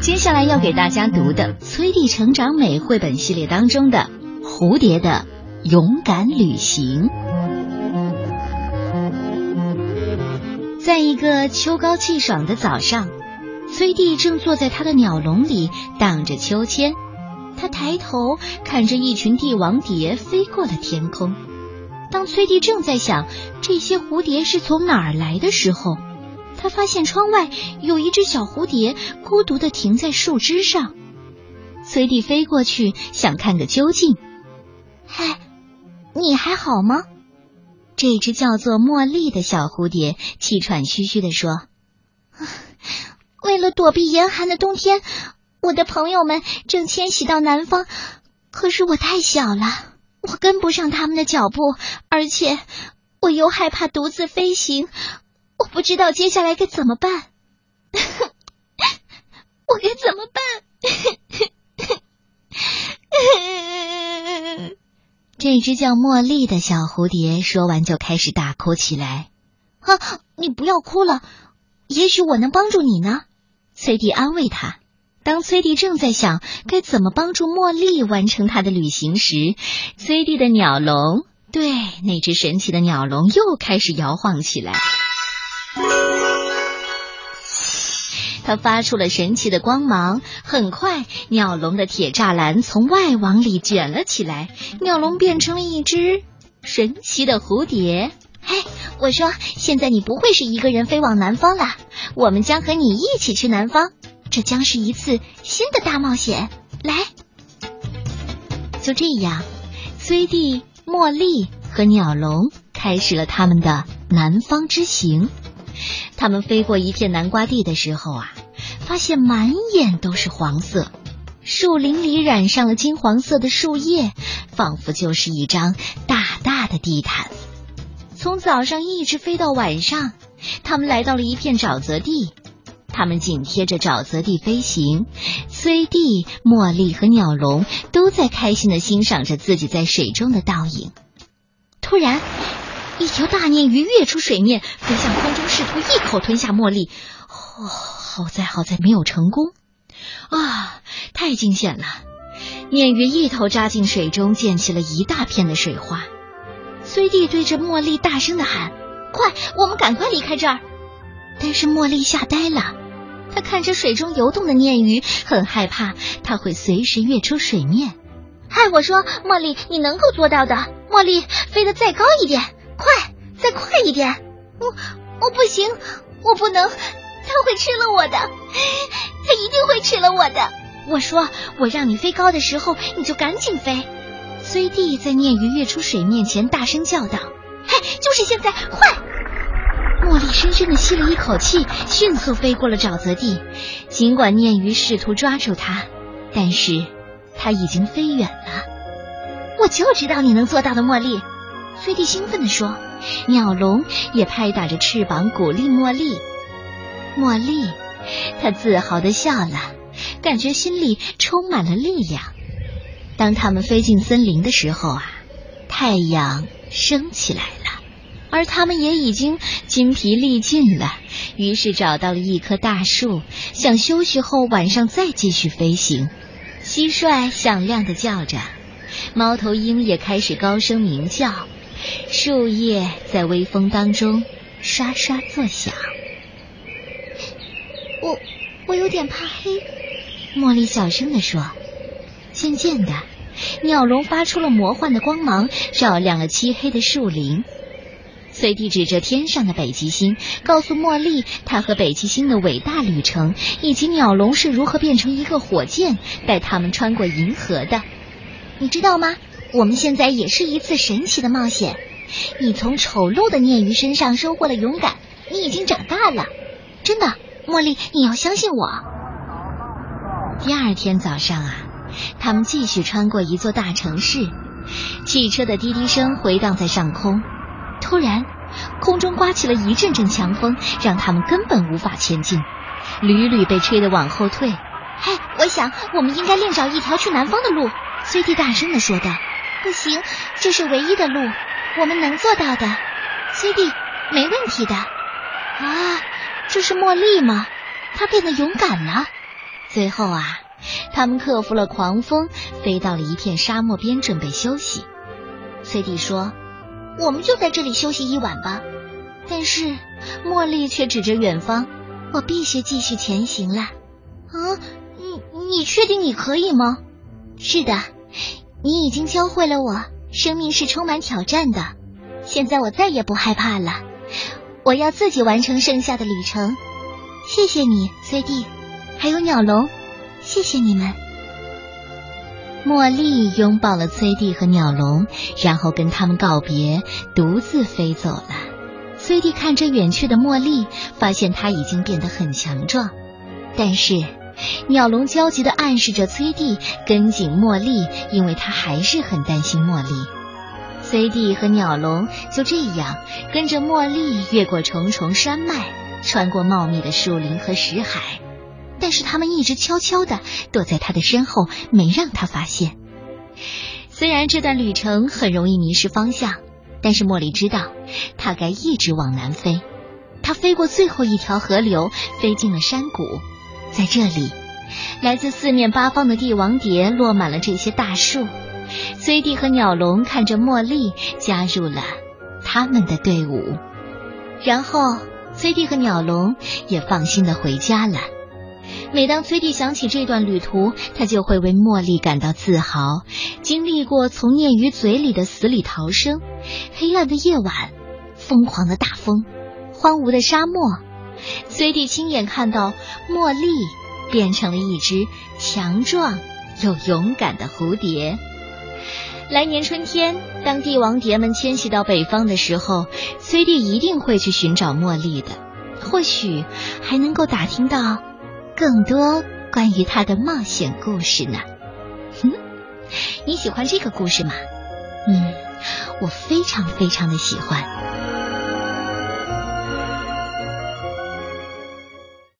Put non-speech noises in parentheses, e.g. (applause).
接下来要给大家读的《崔弟成长美》绘本系列当中的《蝴蝶的勇敢旅行》。在一个秋高气爽的早上，崔弟正坐在他的鸟笼里荡着秋千。他抬头看着一群帝王蝶飞过了天空。当崔弟正在想这些蝴蝶是从哪儿来的时候，发现窗外有一只小蝴蝶孤独的停在树枝上。崔弟飞过去想看个究竟。嗨，你还好吗？这只叫做茉莉的小蝴蝶气喘吁吁地说：“为了躲避严寒的冬天，我的朋友们正迁徙到南方，可是我太小了，我跟不上他们的脚步，而且我又害怕独自飞行，我不知道接下来该怎么办。(laughs) 我该怎么办？” (laughs) 这只叫茉莉的小蝴蝶说完，就开始大哭起来。啊，你不要哭了，也许我能帮助你呢。崔蒂安慰他。当崔蒂正在想该怎么帮助茉莉完成她的旅行时，崔蒂的鸟笼，对，那只神奇的鸟笼又开始摇晃起来。它发出了神奇的光芒，很快，鸟笼的铁栅栏从外往里卷了起来，鸟笼变成了一只神奇的蝴蝶。嘿，我说，现在你不会是一个人飞往南方了，我们将和你一起去南方，这将是一次新的大冒险。来，就这样，崔蒂、茉莉和鸟笼开始了他们的南方之行。他们飞过一片南瓜地的时候啊，发现满眼都是黄色，树林里染上了金黄色的树叶，仿佛就是一张大大的地毯。从早上一直飞到晚上，他们来到了一片沼泽地，他们紧贴着沼泽地飞行。崔蒂、茉莉和鸟笼都在开心的欣赏着自己在水中的倒影。突然。一条大鲶鱼跃出水面，飞向空中，试图一口吞下茉莉。哦，好在好在没有成功。啊，太惊险了！鲶鱼一头扎进水中，溅起了一大片的水花。崔蒂对着茉莉大声的喊：“快，我们赶快离开这儿！”但是茉莉吓呆了，她看着水中游动的鲶鱼，很害怕它会随时跃出水面。嗨，我说，茉莉，你能够做到的。茉莉，飞得再高一点。快，再快一点！我我不行，我不能，他会吃了我的，他一定会吃了我的。我说，我让你飞高的时候，你就赶紧飞。崔弟在鲶鱼跃出水面前大声叫道：“嘿，就是现在，快！”茉莉深深的吸了一口气，迅速飞过了沼泽地。尽管鲶鱼试图抓住它，但是它已经飞远了。我就知道你能做到的，茉莉。崔蒂兴奋地说：“鸟笼也拍打着翅膀鼓励茉莉。茉莉，她自豪地笑了，感觉心里充满了力量。当他们飞进森林的时候啊，太阳升起来了，而他们也已经筋疲力尽了。于是找到了一棵大树，想休息后晚上再继续飞行。蟋蟀响亮地叫着，猫头鹰也开始高声鸣叫。”树叶在微风当中刷刷作响。我我有点怕黑，茉莉小声地说。渐渐的，鸟笼发出了魔幻的光芒，照亮了漆黑的树林。崔蒂指着天上的北极星，告诉茉莉他和北极星的伟大旅程，以及鸟笼是如何变成一个火箭，带他们穿过银河的。你知道吗？我们现在也是一次神奇的冒险。你从丑陋的鲶鱼身上收获了勇敢，你已经长大了，真的，茉莉，你要相信我。第二天早上啊，他们继续穿过一座大城市，汽车的滴滴声回荡在上空。突然，空中刮起了一阵阵强风，让他们根本无法前进，屡屡被吹得往后退。嘿，我想我们应该另找一条去南方的路。崔蒂大声的说道。不行，这是唯一的路，我们能做到的，C D，没问题的。啊，这是茉莉吗？她变得勇敢了。最后啊，他们克服了狂风，飞到了一片沙漠边，准备休息。崔弟说：“我们就在这里休息一晚吧。”但是茉莉却指着远方：“我必须继续前行了。”啊，你你确定你可以吗？是的，你已经教会了我，生命是充满挑战的。现在我再也不害怕了。我要自己完成剩下的旅程。谢谢你，崔弟，还有鸟笼，谢谢你们。茉莉拥抱了崔弟和鸟笼，然后跟他们告别，独自飞走了。崔弟看着远去的茉莉，发现她已经变得很强壮，但是。鸟笼焦急地暗示着崔蒂跟紧茉莉，因为他还是很担心茉莉。崔蒂和鸟笼就这样跟着茉莉越过重重山脉，穿过茂密的树林和石海，但是他们一直悄悄地躲在他的身后，没让他发现。虽然这段旅程很容易迷失方向，但是茉莉知道，他该一直往南飞。他飞过最后一条河流，飞进了山谷。在这里，来自四面八方的帝王蝶落满了这些大树。崔蒂和鸟笼看着茉莉加入了他们的队伍，然后崔蒂和鸟笼也放心的回家了。每当崔蒂想起这段旅途，他就会为茉莉感到自豪。经历过从鲶鱼嘴里的死里逃生、黑暗的夜晚、疯狂的大风、荒芜的沙漠。崔弟亲眼看到茉莉变成了一只强壮又勇敢的蝴蝶。来年春天，当帝王蝶们迁徙到北方的时候，崔弟一定会去寻找茉莉的，或许还能够打听到更多关于她的冒险故事呢。哼，你喜欢这个故事吗？嗯，我非常非常的喜欢。